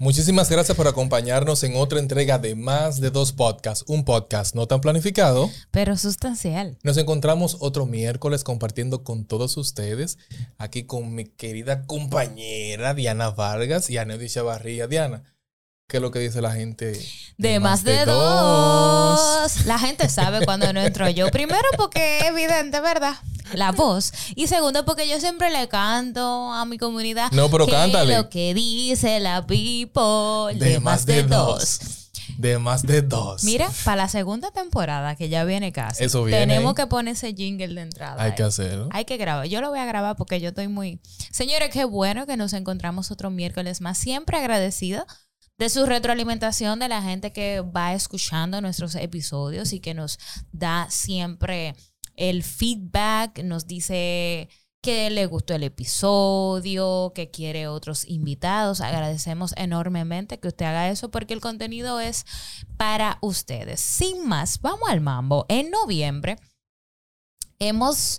Muchísimas gracias por acompañarnos en otra entrega de Más de dos podcasts, un podcast no tan planificado, pero sustancial. Nos encontramos otro miércoles compartiendo con todos ustedes, aquí con mi querida compañera Diana Vargas y Aneudy Chavarría. Diana, ¿Qué es lo que dice la gente? De, más, de, dos. La gente sabe cuando no entro yo. Primero porque es evidente, ¿verdad? La voz. Y segundo porque yo siempre le canto a mi comunidad. No, pero cántale. Lo que dice la people. De, más, de, dos. De más de dos. Mira, para la segunda temporada, que ya viene casi. Eso viene. Tenemos que poner ese jingle de entrada. Hay que hacerlo. Hay que grabar. Yo lo voy a grabar porque yo estoy muy. Señores, qué bueno que nos encontramos otro miércoles más. Siempre agradecido de su retroalimentación, de la gente que va escuchando nuestros episodios y que nos da siempre el feedback, nos dice que le gustó el episodio, que quiere otros invitados. Agradecemos enormemente que usted haga eso porque el contenido es para ustedes. Sin más, vamos al mambo. En noviembre hemos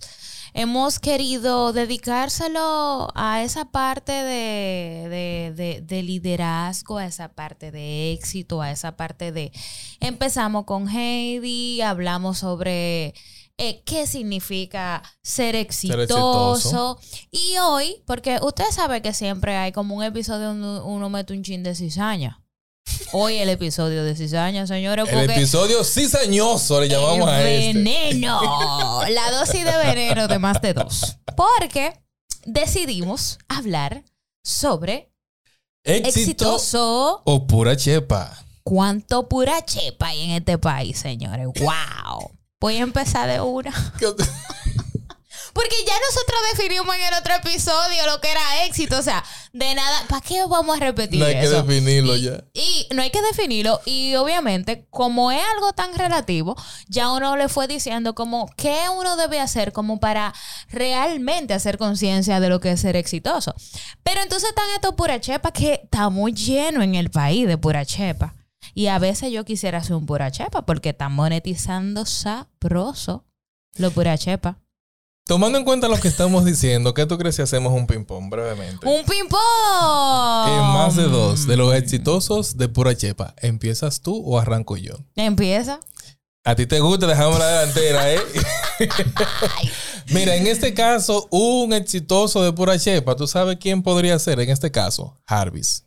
hemos querido dedicárselo a esa parte de, de, liderazgo, a esa parte de éxito, a esa parte de... Empezamos con Heidi, hablamos sobre... Eh, qué significa ser exitoso. Y hoy, porque usted sabe que siempre hay como un episodio donde uno mete un chin de cizaña. Hoy el episodio de cizaña, señores. El episodio cizañoso le llamamos a este. Veneno. La dosis de veneno de más de dos. Porque decidimos hablar sobre exitoso o pura chepa. ¿Cuánto pura chepa hay en este país, señores? ¡Wow! Voy a empezar de una. Porque ya nosotros definimos en el otro episodio lo que era éxito. O sea, de nada. ¿Para qué vamos a repetir No hay que definirlo ya. Y no hay que definirlo. Y obviamente, como es algo tan relativo, ya uno le fue diciendo como qué uno debe hacer como para realmente hacer conciencia de lo que es ser exitoso. Pero entonces están estos pura chepa que está muy lleno en el país de pura chepa. Y a veces yo quisiera hacer un pura chepa porque están monetizando sabroso lo pura chepa. Tomando en cuenta lo que estamos diciendo, ¿qué tú crees si hacemos un ping-pong brevemente? ¡Un ping-pong! En más de dos de los exitosos de pura chepa, ¿empiezas tú o arranco yo? Empieza. A ti te gusta, dejamos la delantera, ¿eh? Mira, en este caso, un exitoso de pura chepa, ¿tú sabes quién podría ser en este caso? Jarvis.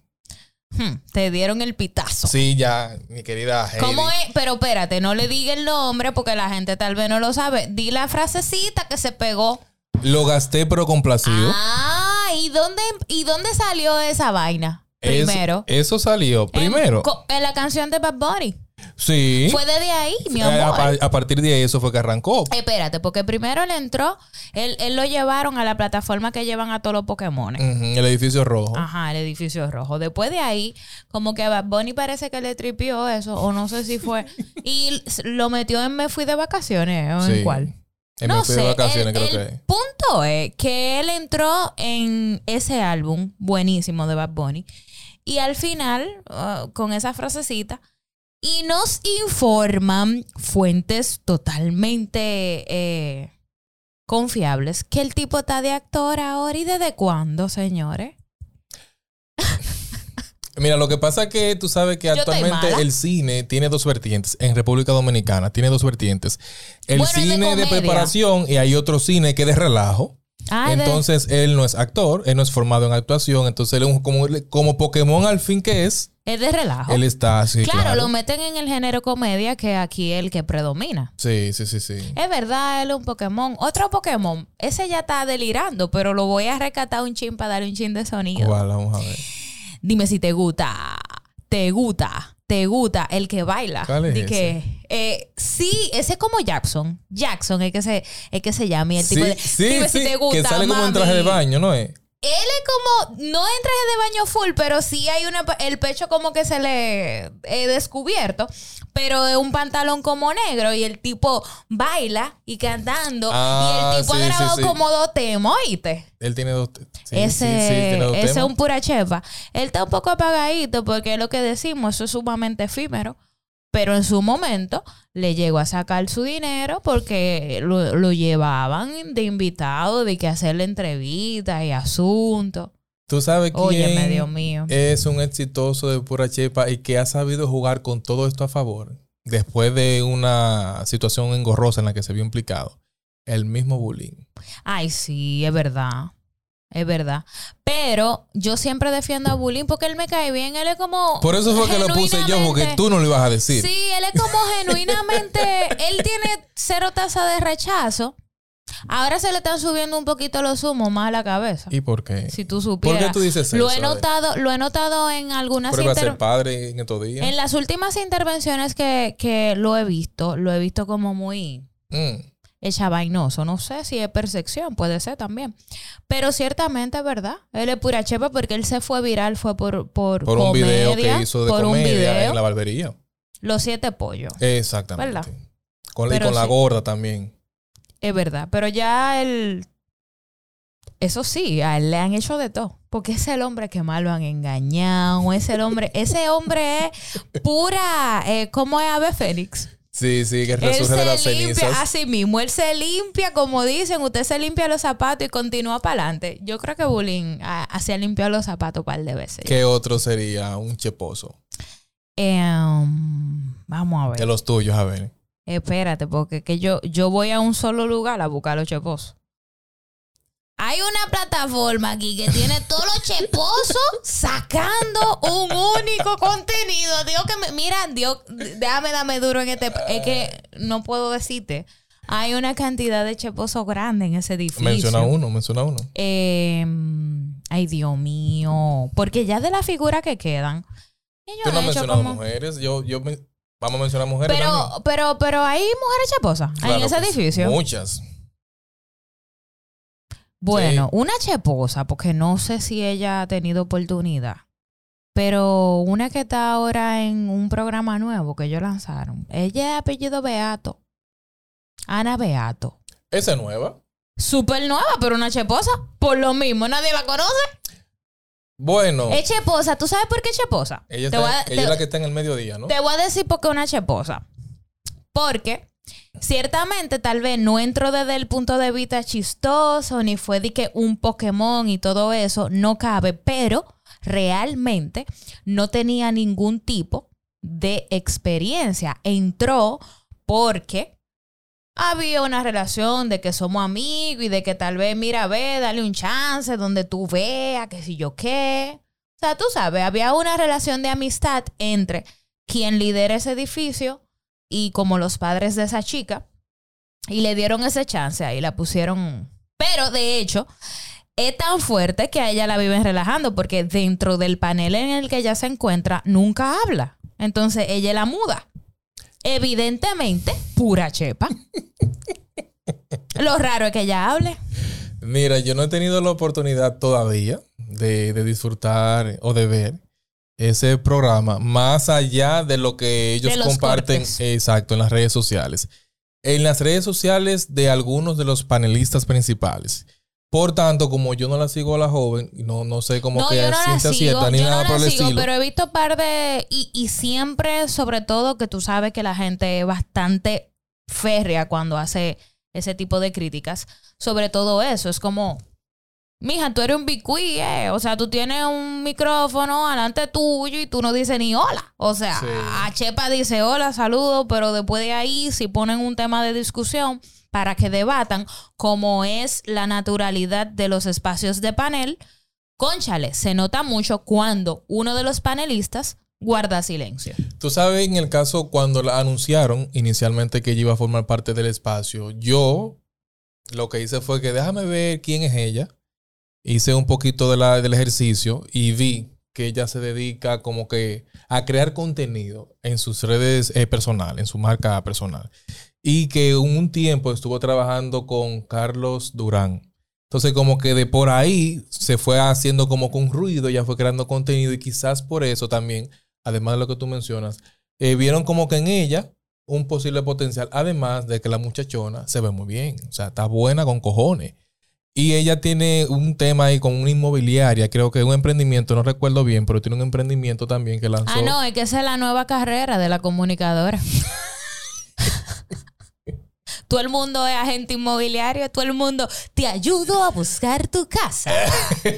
Hmm, te dieron el pitazo. Sí, ya, mi querida. ¿Cómo es? Pero espérate, no le diga el nombre porque la gente tal vez no lo sabe. Di la frasecita que se pegó. Lo gasté pero complacido. Ah, ¿y dónde, ¿y dónde salió esa vaina? Primero. Eso, salió primero. En, la canción de Bad Bunny. Sí. Fue desde ahí, mi eh, amor. A, partir de ahí eso fue que arrancó. Espérate, porque primero él entró, él, lo llevaron a la plataforma que llevan a todos los Pokémon. el edificio rojo. Ajá, el edificio rojo. Después de ahí, como que a Bonnie parece que le tripió eso, o no sé si fue. y lo metió en Me Fui de Vacaciones, ¿o en cuál? En no Me Fui de Vacaciones, creo que El punto es que él entró en ese álbum buenísimo de Bad Bunny. Y al final, uh, con esa frasecita, y nos informan fuentes totalmente eh, confiables que el tipo está de actor ahora y desde cuándo, señores. Mira, lo que pasa es que tú sabes que actualmente el cine tiene dos vertientes. En República Dominicana tiene dos vertientes. El cine de, preparación y hay otro cine que es de relajo. Ah, entonces él no es actor, él no es formado en actuación, entonces él es como, como Pokémon al fin que es. Es de relajo. Él está así. Claro, lo meten en el género comedia, que aquí es el que predomina. Sí, sí, sí, sí. Es verdad, él es un Pokémon. Otro Pokémon, ese ya está delirando, pero lo voy a rescatar un chin para darle un chin de sonido. Vamos a ver. Dime si te gusta. Te gusta. Te gusta el que baila. ¿Cuál es que, eh, sí, ese es como Jackson. Jackson es que se, es que se llama. el tipo de, sí, si te gusta. Que sale como en traje de baño, ¿no es? él es como, no en traje de baño full, pero sí hay una, el pecho como que se le he descubierto, pero es un pantalón como negro y el tipo baila y cantando y el ah, tipo ha grabado como dos temas, ¿oíste? Él tiene dos ese, ese es un pura chepa. Él está un poco apagadito porque es lo que decimos, eso es sumamente efímero. Pero en su momento le llegó a sacar su dinero porque lo, llevaban de invitado, de que hacerle entrevistas y asuntos. Tú sabes quién Dios mío. es un exitoso de pura chepa y que ha sabido jugar con todo esto a favor después de una situación engorrosa en la que se vio implicado. El mismo bullying. Ay, sí, es verdad es verdad. Pero yo siempre defiendo a Bullying porque él me cae bien. Él es como. Por eso fue que lo puse yo, porque tú no lo ibas a decir. Sí, él es como genuinamente. él tiene cero tasa de rechazo. Ahora se le están subiendo un poquito los humos más a la cabeza. ¿Y por qué? Si tú supieras. ¿Por qué tú dices eso? Lo he notado, lo he notado en algunas intervenciones. padre en estos días. En las últimas intervenciones que, que, lo he visto, lo he visto como muy. Mm echa vainoso. No sé si es percepción, puede ser también. Pero ciertamente es verdad. Él es pura chepa porque él se fue viral, fue por, por, por un video que hizo de por comedia un video. en la barbería. Los siete pollos. Exactamente. ¿Verdad? Con, y con la gorda también. Es verdad. Pero ya él. Eso sí, a él le han hecho de todo. Porque es el hombre que más lo han engañado. Es el hombre. ese hombre es pura. Eh, ¿Cómo es Ave Fénix? Sí, sí, que resurge de las limpia, cenizas. Así mismo, él se limpia, como dicen, usted se limpia los zapatos y continúa para adelante. Yo creo que Bullying hacía limpiar los zapatos un par de veces. ¿Qué otro sería un cheposo? Em, vamos a ver. De los tuyos, a ver. Espérate, porque que yo, yo voy a un solo lugar a buscar los cheposos. Hay una plataforma aquí que tiene todos los cheposos sacando un único contenido. Dios que me, mira, Dios, déjame darme duro en este. Es que no puedo decirte. Hay una cantidad de cheposos grande en ese edificio. Menciona uno, menciona uno. Em, ay, Dios mío. Porque ya de la figura que quedan. Tú no mencionas mujeres. Yo, yo vamos a mencionar mujeres. Pero, pero, pero hay mujeres cheposas en ese edificio. Muchas. Bueno, una cheposa, porque no sé si ella ha tenido oportunidad. Pero una que está ahora en un programa nuevo que ellos lanzaron. Ella es apellido Beato. Ana Beato. ¿Esa es nueva? Súper nueva, pero una cheposa. Por lo mismo, nadie la conoce. Bueno. Es cheposa. ¿Tú sabes por qué es cheposa? Ella, es la que está en el mediodía, ¿no? Te voy a decir por qué una cheposa. Porque Ciertamente, tal vez no entró desde el punto de vista chistoso, ni fue de que un Pokémon y todo eso, no cabe, pero realmente no tenía ningún tipo de experiencia. Entró porque había una relación de que somos amigos y de que tal vez, mira, ve, dale un chance donde tú veas, que si yo qué. O sea, tú sabes, había una relación de amistad entre quien lidera ese edificio y como los padres de esa chica y le dieron ese chance ahí, la pusieron. Pero de hecho, es tan fuerte que a ella la viven relajando porque dentro del panel en el que ella se encuentra nunca habla. Entonces ella la muda. Evidentemente, pura chepa. Lo raro es que ella hable. Mira, yo no he tenido la oportunidad todavía de, de disfrutar o de ver ese programa más allá de lo que ellos comparten exacto en las redes sociales. En las redes sociales de algunos de los panelistas principales. Por tanto, como yo no la sigo a la joven, no, no sé cómo que es ciencia cierta ni nada por el estilo. Pero he visto par de. Y, y siempre, sobre todo, que tú sabes que la gente es bastante férrea cuando hace ese tipo de críticas. Sobre todo eso. Es como Mija, tú eres un bicuí, eh. O sea, tú tienes un micrófono delante tuyo y tú no dices ni hola. O sea, a Chepa dice hola, saludo, pero después de ahí, si ponen un tema de discusión para que debatan cómo es la naturalidad de los espacios de panel, conchale, se nota mucho cuando uno de los panelistas guarda silencio. Tú sabes, en el caso cuando la anunciaron inicialmente que ella iba a formar parte del espacio, yo lo que hice fue que déjame ver quién es ella hice un poquito del ejercicio y vi que ella se dedica como que a crear contenido en sus redes eh, personales, en su marca personal. Y que un tiempo estuvo trabajando con Carlos Durán. Entonces, como que de por ahí se fue haciendo como con ruido, ya fue creando contenido y quizás por eso también, además de lo que tú mencionas, eh, vieron como que en ella un posible potencial, además de que la muchachona se ve muy bien, o sea, está buena con cojones. Y ella tiene un tema ahí con una inmobiliaria, creo que es un emprendimiento, no recuerdo bien, pero tiene un emprendimiento también que lanzó. Ah, no, es que esa es la nueva carrera de la comunicadora. todo el mundo es agente inmobiliario, todo el mundo te ayudo a buscar tu casa.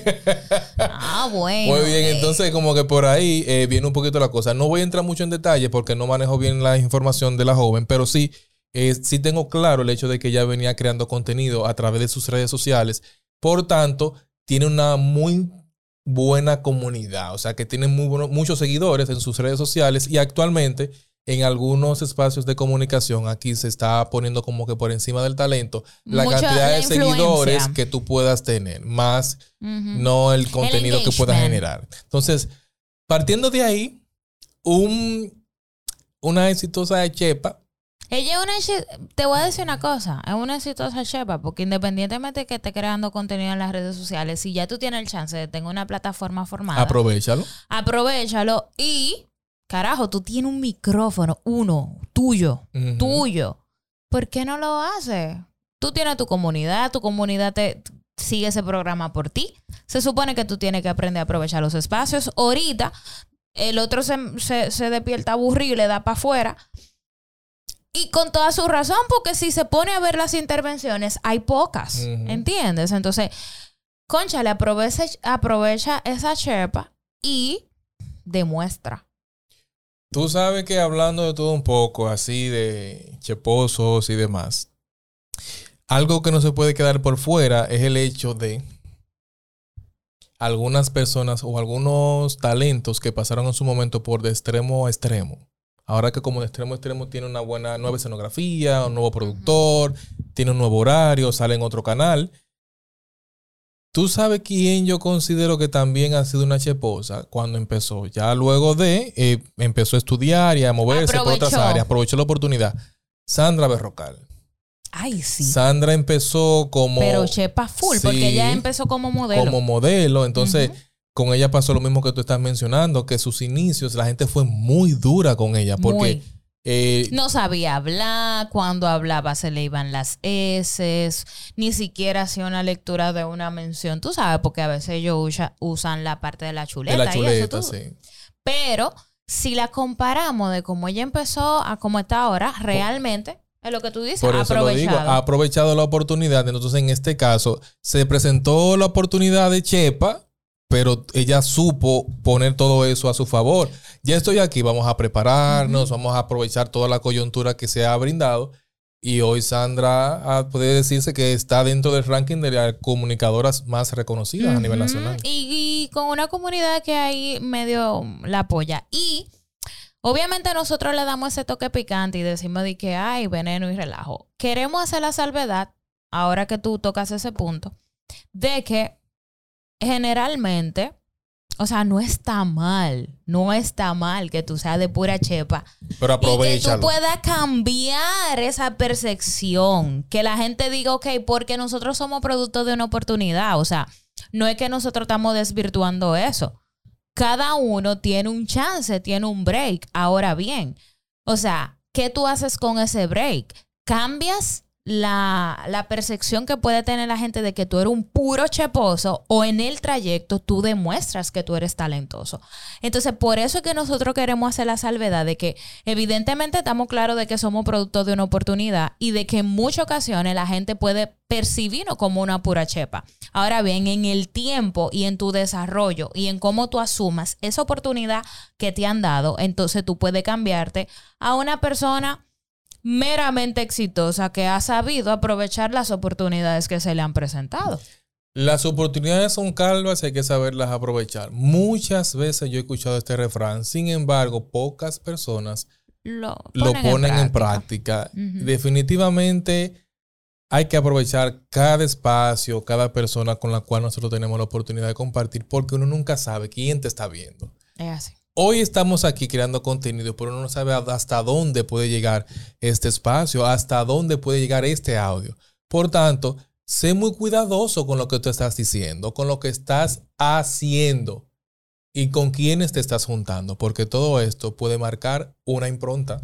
ah, bueno. Muy bien, entonces como que por ahí eh, viene un poquito la cosa. No voy a entrar mucho en detalle porque no manejo bien la información de la joven, pero sí, eh, sí tengo claro el hecho de que ella venía creando contenido a través de sus redes sociales. Por tanto, tiene una muy buena comunidad, o sea que tiene muy muchos seguidores en sus redes sociales y actualmente en algunos espacios de comunicación aquí se está poniendo como que por encima del talento la cantidad de seguidores que tú puedas tener, más no el contenido que puedas generar. Entonces, partiendo de ahí, un, una exitosa Chepa. Ella es una, te voy a decir una cosa, es una exitosa Chepa, porque independientemente de que esté creando contenido en las redes sociales, si ya tú tienes el chance de tener una plataforma formada, aprovechalo. Aprovechalo y Carajo, tú tienes un micrófono, uno, tuyo, tuyo. ¿Por qué no lo haces? Tú tienes tu comunidad, tu comunidad te sigue ese programa por ti. Se supone que tú tienes que aprender a aprovechar los espacios. Ahorita, el otro se, se, despierta aburrido y le da para afuera. Y con toda su razón, porque si se pone a ver las intervenciones, hay pocas. ¿Entiendes? Entonces, concha, le aprovecha, aprovecha esa chepa y demuestra. Tú sabes que hablando de todo un poco, así de cheposos y demás, algo que no se puede quedar por fuera es el hecho de algunas personas o algunos talentos que pasaron en su momento por de extremo a extremo. Ahora que como de extremo a extremo tiene una buena nueva escenografía, un nuevo productor, tiene un nuevo horario, sale en otro canal Tú sabes quién yo considero que también ha sido una cheposa cuando empezó. Ya luego de, eh, empezó a estudiar y a moverse por otras áreas, aprovechó la oportunidad. Sandra Berrocal. Ay, sí. Sandra empezó como. Pero chepa full, porque ella empezó como modelo. Como modelo. Entonces, con ella pasó lo mismo que tú estás mencionando, que sus inicios, la gente fue muy dura con ella. Porque. Eh, no sabía hablar, cuando hablaba se le iban las S, ni siquiera hacía una lectura de una mención, tú sabes, porque a veces ellos usan la parte de la chuleta. De la chuleta, sí. Pero si la comparamos de cómo ella empezó a cómo está ahora, realmente es lo que tú dices, ha aprovechado. ha aprovechado la oportunidad. Entonces, en este caso, se presentó la oportunidad de Chepa pero ella supo poner todo eso a su favor. Ya estoy aquí, vamos a prepararnos, vamos a aprovechar toda la coyuntura que se ha brindado. Y hoy Sandra ah, puede decirse que está dentro del ranking de las comunicadoras más reconocidas a nivel nacional. Y, con una comunidad que ahí medio la apoya. Y obviamente nosotros le damos ese toque picante y decimos de que hay veneno y relajo. Queremos hacer la salvedad, ahora que tú tocas ese punto, de que generalmente, o sea, no está mal, no está mal que tú seas de pura chepa. Pero aprovecha. Que tú puedas cambiar esa percepción, que la gente diga, ok, porque nosotros somos producto de una oportunidad, o sea, no es que nosotros estamos desvirtuando eso. Cada uno tiene un chance, tiene un break. Ahora bien, o sea, ¿qué tú haces con ese break? ¿Cambias la, la, percepción que puede tener la gente de que tú eres un puro cheposo o en el trayecto tú demuestras que tú eres talentoso. Entonces, por eso es que nosotros queremos hacer la salvedad de que evidentemente estamos claros de que somos producto de una oportunidad y de que en muchas ocasiones la gente puede percibirnos como una pura chepa. Ahora bien, en el tiempo y en tu desarrollo y en cómo tú asumas esa oportunidad que te han dado, entonces tú puedes cambiarte a una persona meramente exitosa que ha sabido aprovechar las oportunidades que se le han presentado. Las oportunidades son calvas y hay que saberlas aprovechar. Muchas veces yo he escuchado este refrán, sin embargo, pocas personas lo ponen, en práctica. Definitivamente hay que aprovechar cada espacio, cada persona con la cual nosotros tenemos la oportunidad de compartir, porque uno nunca sabe quién te está viendo. Es así. Hoy estamos aquí creando contenido, pero uno no sabe hasta dónde puede llegar este espacio, hasta dónde puede llegar este audio. Por tanto, sé muy cuidadoso con lo que tú estás diciendo, con lo que estás haciendo y con quiénes te estás juntando, porque todo esto puede marcar una impronta,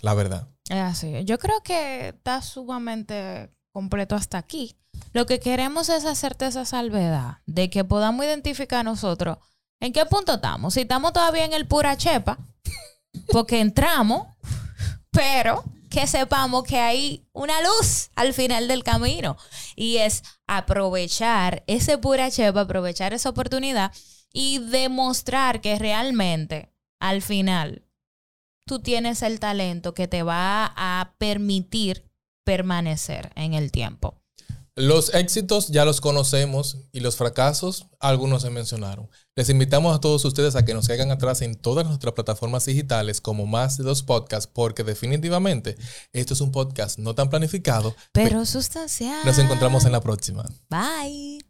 la verdad. Así. Yo creo que está sumamente completo hasta aquí. Lo que queremos es hacerte esa salvedad de que podamos identificar nosotros en qué punto estamos. Si estamos todavía en el pura chepa, porque entramos, pero que sepamos que hay una luz al final del camino y es aprovechar ese pura chepa, aprovechar esa oportunidad y demostrar que realmente al final tú tienes el talento que te va a permitir permanecer en el tiempo. Los éxitos ya los conocemos y los fracasos algunos se mencionaron. Les invitamos a todos ustedes a que nos caigan atrás en todas nuestras plataformas digitales como más de dos podcasts porque definitivamente esto es un podcast no tan planificado. Pero sustancial. Nos encontramos en la próxima. Bye.